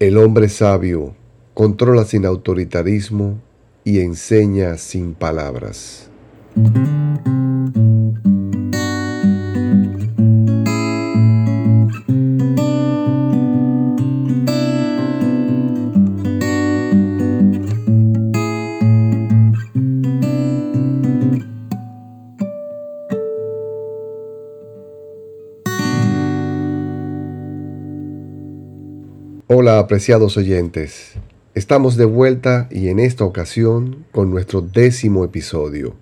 El hombre sabio controla sin autoritarismo y enseña sin palabras. Hola apreciados oyentes, estamos de vuelta y en esta ocasión con nuestro décimo episodio.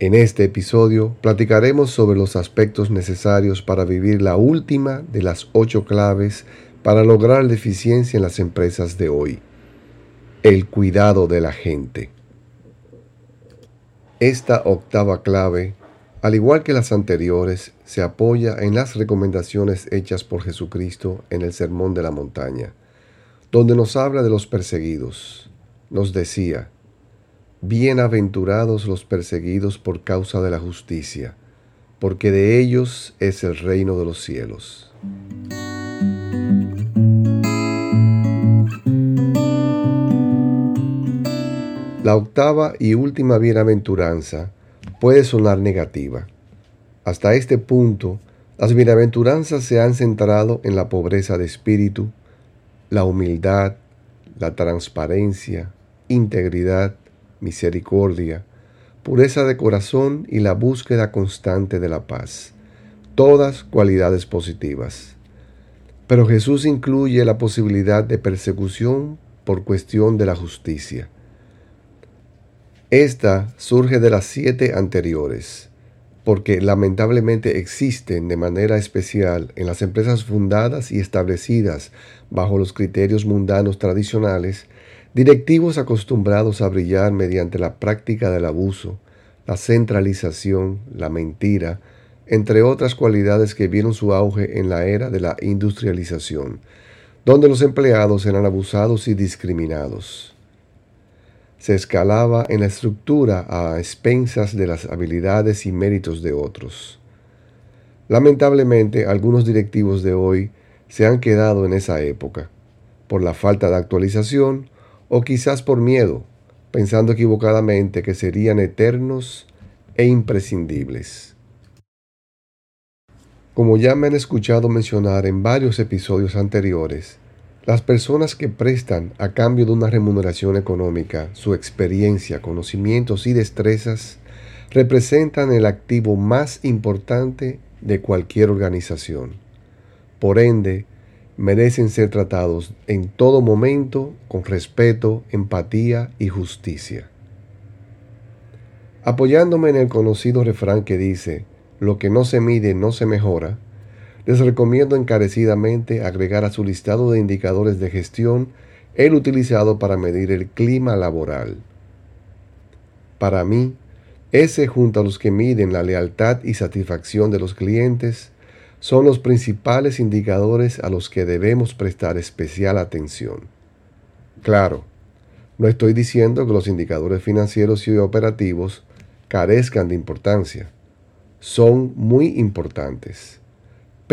En este episodio platicaremos sobre los aspectos necesarios para vivir la última de las ocho claves para lograr la eficiencia en las empresas de hoy, el cuidado de la gente. Esta octava clave al igual que las anteriores, se apoya en las recomendaciones hechas por Jesucristo en el Sermón de la Montaña, donde nos habla de los perseguidos. Nos decía, Bienaventurados los perseguidos por causa de la justicia, porque de ellos es el reino de los cielos. La octava y última bienaventuranza puede sonar negativa. Hasta este punto, las bienaventuranzas se han centrado en la pobreza de espíritu, la humildad, la transparencia, integridad, misericordia, pureza de corazón y la búsqueda constante de la paz, todas cualidades positivas. Pero Jesús incluye la posibilidad de persecución por cuestión de la justicia. Esta surge de las siete anteriores, porque lamentablemente existen de manera especial en las empresas fundadas y establecidas bajo los criterios mundanos tradicionales, directivos acostumbrados a brillar mediante la práctica del abuso, la centralización, la mentira, entre otras cualidades que vieron su auge en la era de la industrialización, donde los empleados eran abusados y discriminados se escalaba en la estructura a expensas de las habilidades y méritos de otros. Lamentablemente, algunos directivos de hoy se han quedado en esa época, por la falta de actualización o quizás por miedo, pensando equivocadamente que serían eternos e imprescindibles. Como ya me han escuchado mencionar en varios episodios anteriores, las personas que prestan a cambio de una remuneración económica su experiencia, conocimientos y destrezas representan el activo más importante de cualquier organización. Por ende, merecen ser tratados en todo momento con respeto, empatía y justicia. Apoyándome en el conocido refrán que dice, lo que no se mide no se mejora, les recomiendo encarecidamente agregar a su listado de indicadores de gestión el utilizado para medir el clima laboral. Para mí, ese junto a los que miden la lealtad y satisfacción de los clientes son los principales indicadores a los que debemos prestar especial atención. Claro, no estoy diciendo que los indicadores financieros y operativos carezcan de importancia. Son muy importantes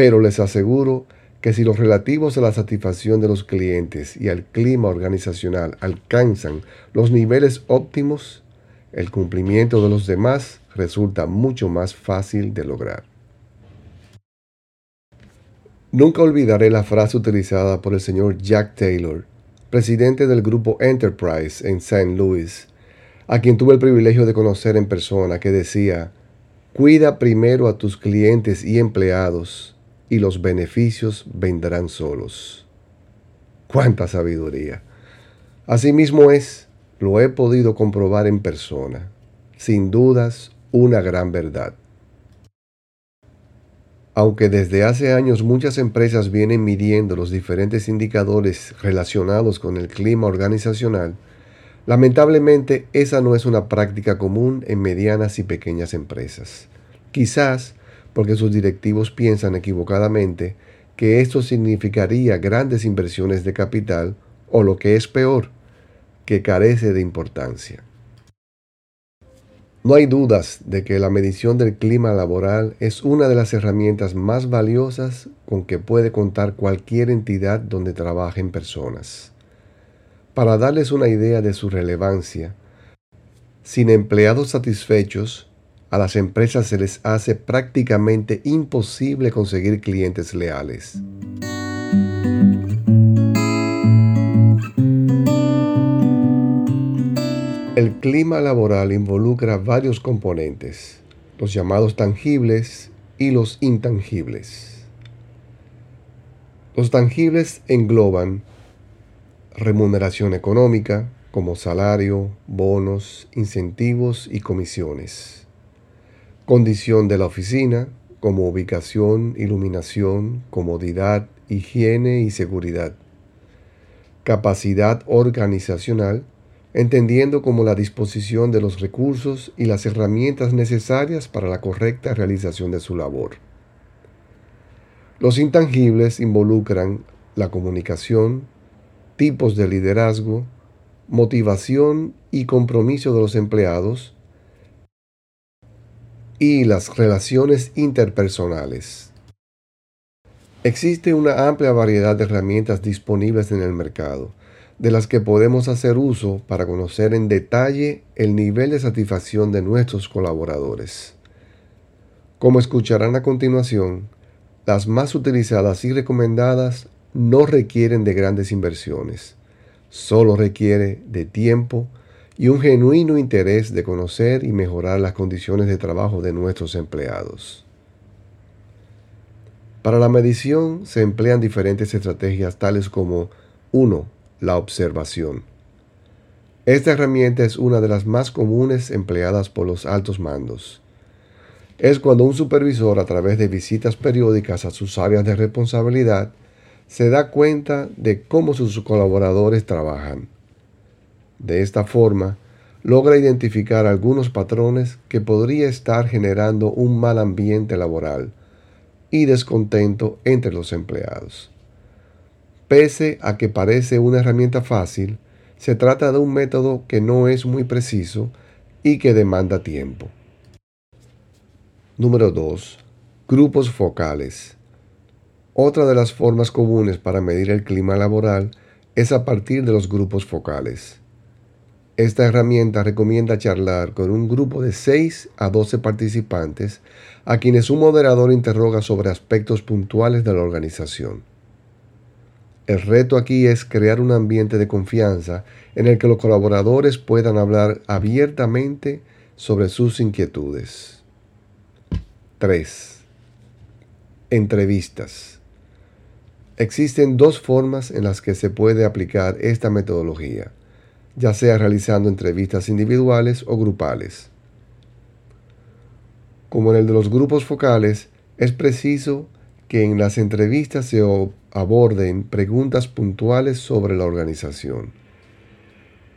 pero les aseguro que si los relativos a la satisfacción de los clientes y al clima organizacional alcanzan los niveles óptimos, el cumplimiento de los demás resulta mucho más fácil de lograr. Nunca olvidaré la frase utilizada por el señor Jack Taylor, presidente del grupo Enterprise en St. Louis, a quien tuve el privilegio de conocer en persona, que decía, Cuida primero a tus clientes y empleados y los beneficios vendrán solos. ¡Cuánta sabiduría! Asimismo es, lo he podido comprobar en persona, sin dudas una gran verdad. Aunque desde hace años muchas empresas vienen midiendo los diferentes indicadores relacionados con el clima organizacional, lamentablemente esa no es una práctica común en medianas y pequeñas empresas. Quizás porque sus directivos piensan equivocadamente que esto significaría grandes inversiones de capital o lo que es peor, que carece de importancia. No hay dudas de que la medición del clima laboral es una de las herramientas más valiosas con que puede contar cualquier entidad donde trabajen personas. Para darles una idea de su relevancia, sin empleados satisfechos, a las empresas se les hace prácticamente imposible conseguir clientes leales. El clima laboral involucra varios componentes, los llamados tangibles y los intangibles. Los tangibles engloban remuneración económica, como salario, bonos, incentivos y comisiones Condición de la oficina, como ubicación, iluminación, comodidad, higiene y seguridad. Capacidad organizacional, entendiendo como la disposición de los recursos y las herramientas necesarias para la correcta realización de su labor. Los intangibles involucran la comunicación, tipos de liderazgo, motivación y compromiso de los empleados, y las relaciones interpersonales. Existe una amplia variedad de herramientas disponibles en el mercado, de las que podemos hacer uso para conocer en detalle el nivel de satisfacción de nuestros colaboradores. Como escucharán a continuación, las más utilizadas y recomendadas no requieren de grandes inversiones, solo requiere de tiempo, y un genuino interés de conocer y mejorar las condiciones de trabajo de nuestros empleados. Para la medición se emplean diferentes estrategias tales como 1. La observación. Esta herramienta es una de las más comunes empleadas por los altos mandos. Es cuando un supervisor a través de visitas periódicas a sus áreas de responsabilidad se da cuenta de cómo sus colaboradores trabajan de esta forma, logra identificar algunos patrones que podría estar generando un mal ambiente laboral y descontento entre los empleados. Pese a que parece una herramienta fácil, se trata de un método que no es muy preciso y que demanda tiempo. Número 2. Grupos focales. Otra de las formas comunes para medir el clima laboral es a partir de los grupos focales. Esta herramienta recomienda charlar con un grupo de 6 a 12 participantes a quienes un moderador interroga sobre aspectos puntuales de la organización. El reto aquí es crear un ambiente de confianza en el que los colaboradores puedan hablar abiertamente sobre sus inquietudes. 3. Entrevistas. Existen dos formas en las que se puede aplicar esta metodología ya sea realizando entrevistas individuales o grupales. Como en el de los grupos focales, es preciso que en las entrevistas se aborden preguntas puntuales sobre la organización.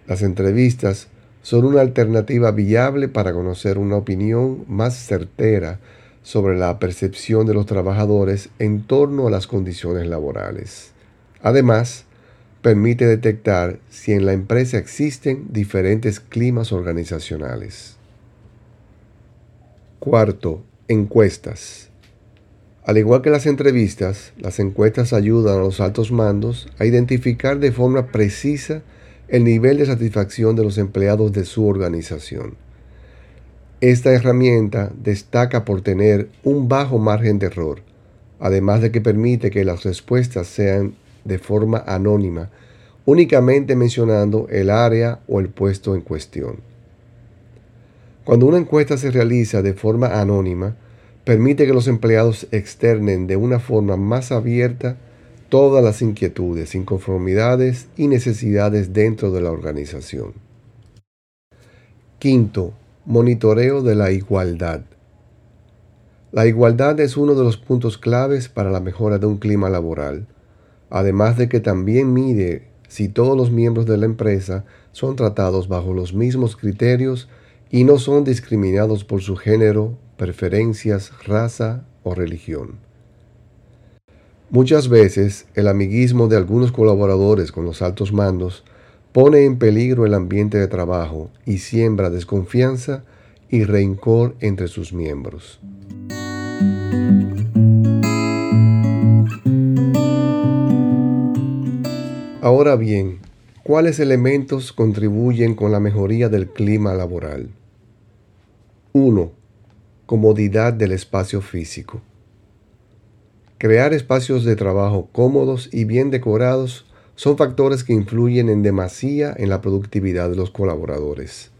Las entrevistas son una alternativa viable para conocer una opinión más certera sobre la percepción de los trabajadores en torno a las condiciones laborales. Además, permite detectar si en la empresa existen diferentes climas organizacionales. Cuarto, encuestas. Al igual que las entrevistas, las encuestas ayudan a los altos mandos a identificar de forma precisa el nivel de satisfacción de los empleados de su organización. Esta herramienta destaca por tener un bajo margen de error, además de que permite que las respuestas sean de forma anónima, únicamente mencionando el área o el puesto en cuestión. Cuando una encuesta se realiza de forma anónima, permite que los empleados externen de una forma más abierta todas las inquietudes, inconformidades y necesidades dentro de la organización. Quinto, monitoreo de la igualdad. La igualdad es uno de los puntos claves para la mejora de un clima laboral además de que también mide si todos los miembros de la empresa son tratados bajo los mismos criterios y no son discriminados por su género, preferencias, raza o religión. Muchas veces el amiguismo de algunos colaboradores con los altos mandos pone en peligro el ambiente de trabajo y siembra desconfianza y rencor entre sus miembros. Ahora bien, ¿cuáles elementos contribuyen con la mejoría del clima laboral? 1. Comodidad del espacio físico. Crear espacios de trabajo cómodos y bien decorados son factores que influyen en demasía en la productividad de los colaboradores.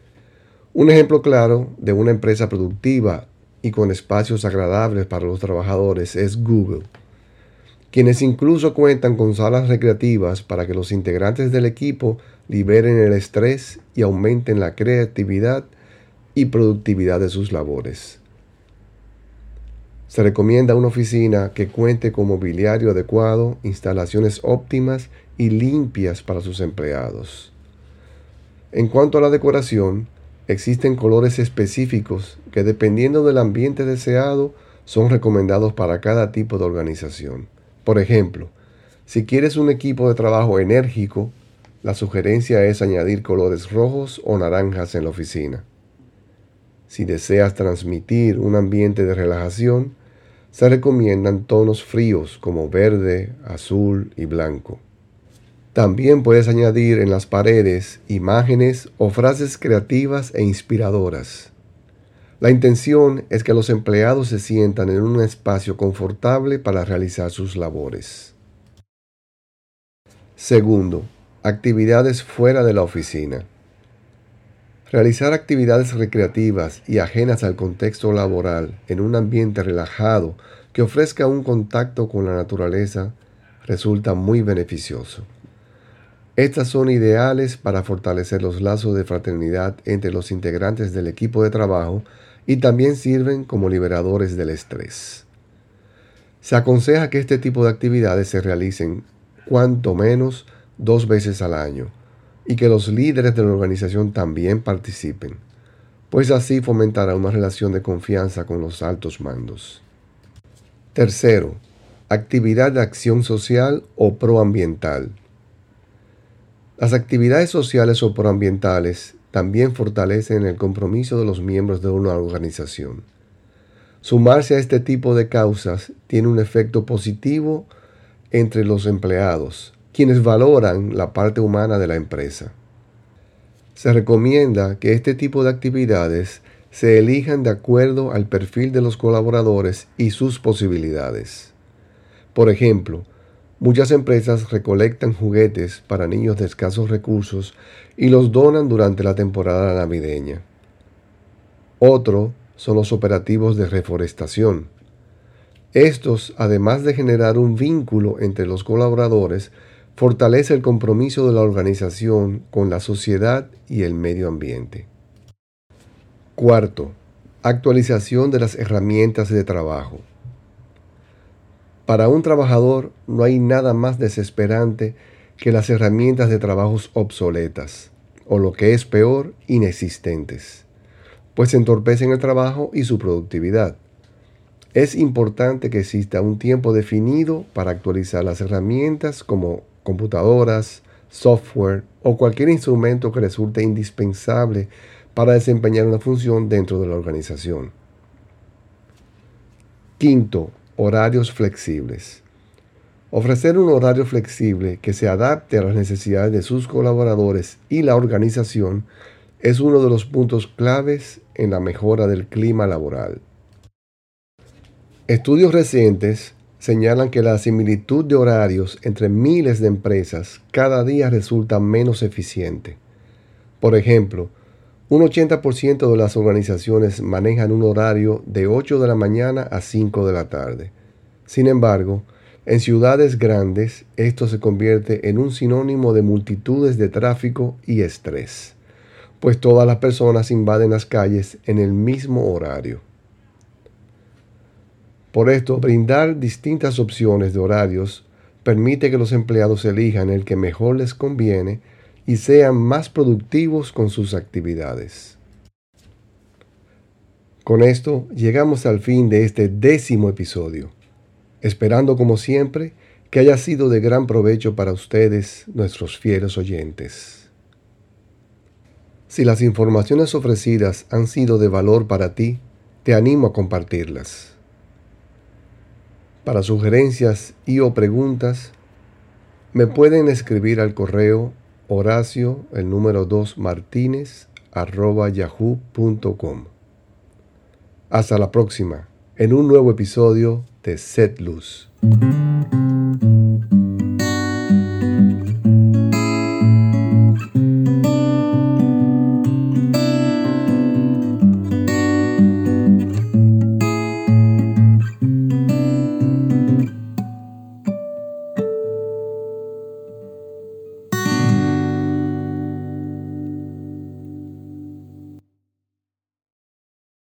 Un ejemplo claro de una empresa productiva y con espacios agradables para los trabajadores es Google, quienes incluso cuentan con salas recreativas para que los integrantes del equipo liberen el estrés y aumenten la creatividad y productividad de sus labores. Se recomienda una oficina que cuente con mobiliario adecuado, instalaciones óptimas y limpias para sus empleados. En cuanto a la decoración, existen colores específicos que dependiendo del ambiente deseado son recomendados para cada tipo de organización. Por ejemplo, si quieres un equipo de trabajo enérgico, la sugerencia es añadir colores rojos o naranjas en la oficina. Si deseas transmitir un ambiente de relajación, se recomiendan tonos fríos como verde, azul y blanco. También puedes añadir en las paredes imágenes o frases creativas e inspiradoras. La intención es que los empleados se sientan en un espacio confortable para realizar sus labores. Segundo, actividades fuera de la oficina. Realizar actividades recreativas y ajenas al contexto laboral en un ambiente relajado que ofrezca un contacto con la naturaleza resulta muy beneficioso. Estas son ideales para fortalecer los lazos de fraternidad entre los integrantes del equipo de trabajo y también sirven como liberadores del estrés. Se aconseja que este tipo de actividades se realicen cuanto menos dos veces al año y que los líderes de la organización también participen, pues así fomentará una relación de confianza con los altos mandos. Tercero, actividad de acción social o proambiental. Las actividades sociales o proambientales también fortalecen el compromiso de los miembros de una organización. Sumarse a este tipo de causas tiene un efecto positivo entre los empleados, quienes valoran la parte humana de la empresa. Se recomienda que este tipo de actividades se elijan de acuerdo al perfil de los colaboradores y sus posibilidades. Por ejemplo, muchas empresas recolectan juguetes para niños de escasos recursos y los donan durante la temporada navideña. Otro son los operativos de reforestación. Estos, además de generar un vínculo entre los colaboradores, fortalece el compromiso de la organización con la sociedad y el medio ambiente. Cuarto, actualización de las herramientas de trabajo. Para un trabajador no hay nada más desesperante que las herramientas de trabajos obsoletas, o lo que es peor, inexistentes, pues entorpecen el trabajo y su productividad. Es importante que exista un tiempo definido para actualizar las herramientas como computadoras, software o cualquier instrumento que resulte indispensable para desempeñar una función dentro de la organización. Quinto, horarios flexibles. Ofrecer un horario flexible que se adapte a las necesidades de sus colaboradores y la organización es uno de los puntos claves en la mejora del clima laboral. Estudios recientes señalan que la similitud de horarios entre miles de empresas cada día resulta menos eficiente. Por ejemplo, un 80% de las organizaciones manejan un horario de 8 de la mañana a 5 de la tarde. Sin embargo, en ciudades grandes esto se convierte en un sinónimo de multitudes de tráfico y estrés, pues todas las personas invaden las calles en el mismo horario. Por esto, brindar distintas opciones de horarios permite que los empleados elijan el que mejor les conviene y sean más productivos con sus actividades. Con esto llegamos al fin de este décimo episodio, esperando como siempre que haya sido de gran provecho para ustedes, nuestros fieles oyentes. Si las informaciones ofrecidas han sido de valor para ti, te animo a compartirlas. Para sugerencias y o preguntas, me pueden escribir al correo horacio, el número 2 martínez, arroba yahoo.com. Hasta la próxima, en un nuevo episodio de Set Luz.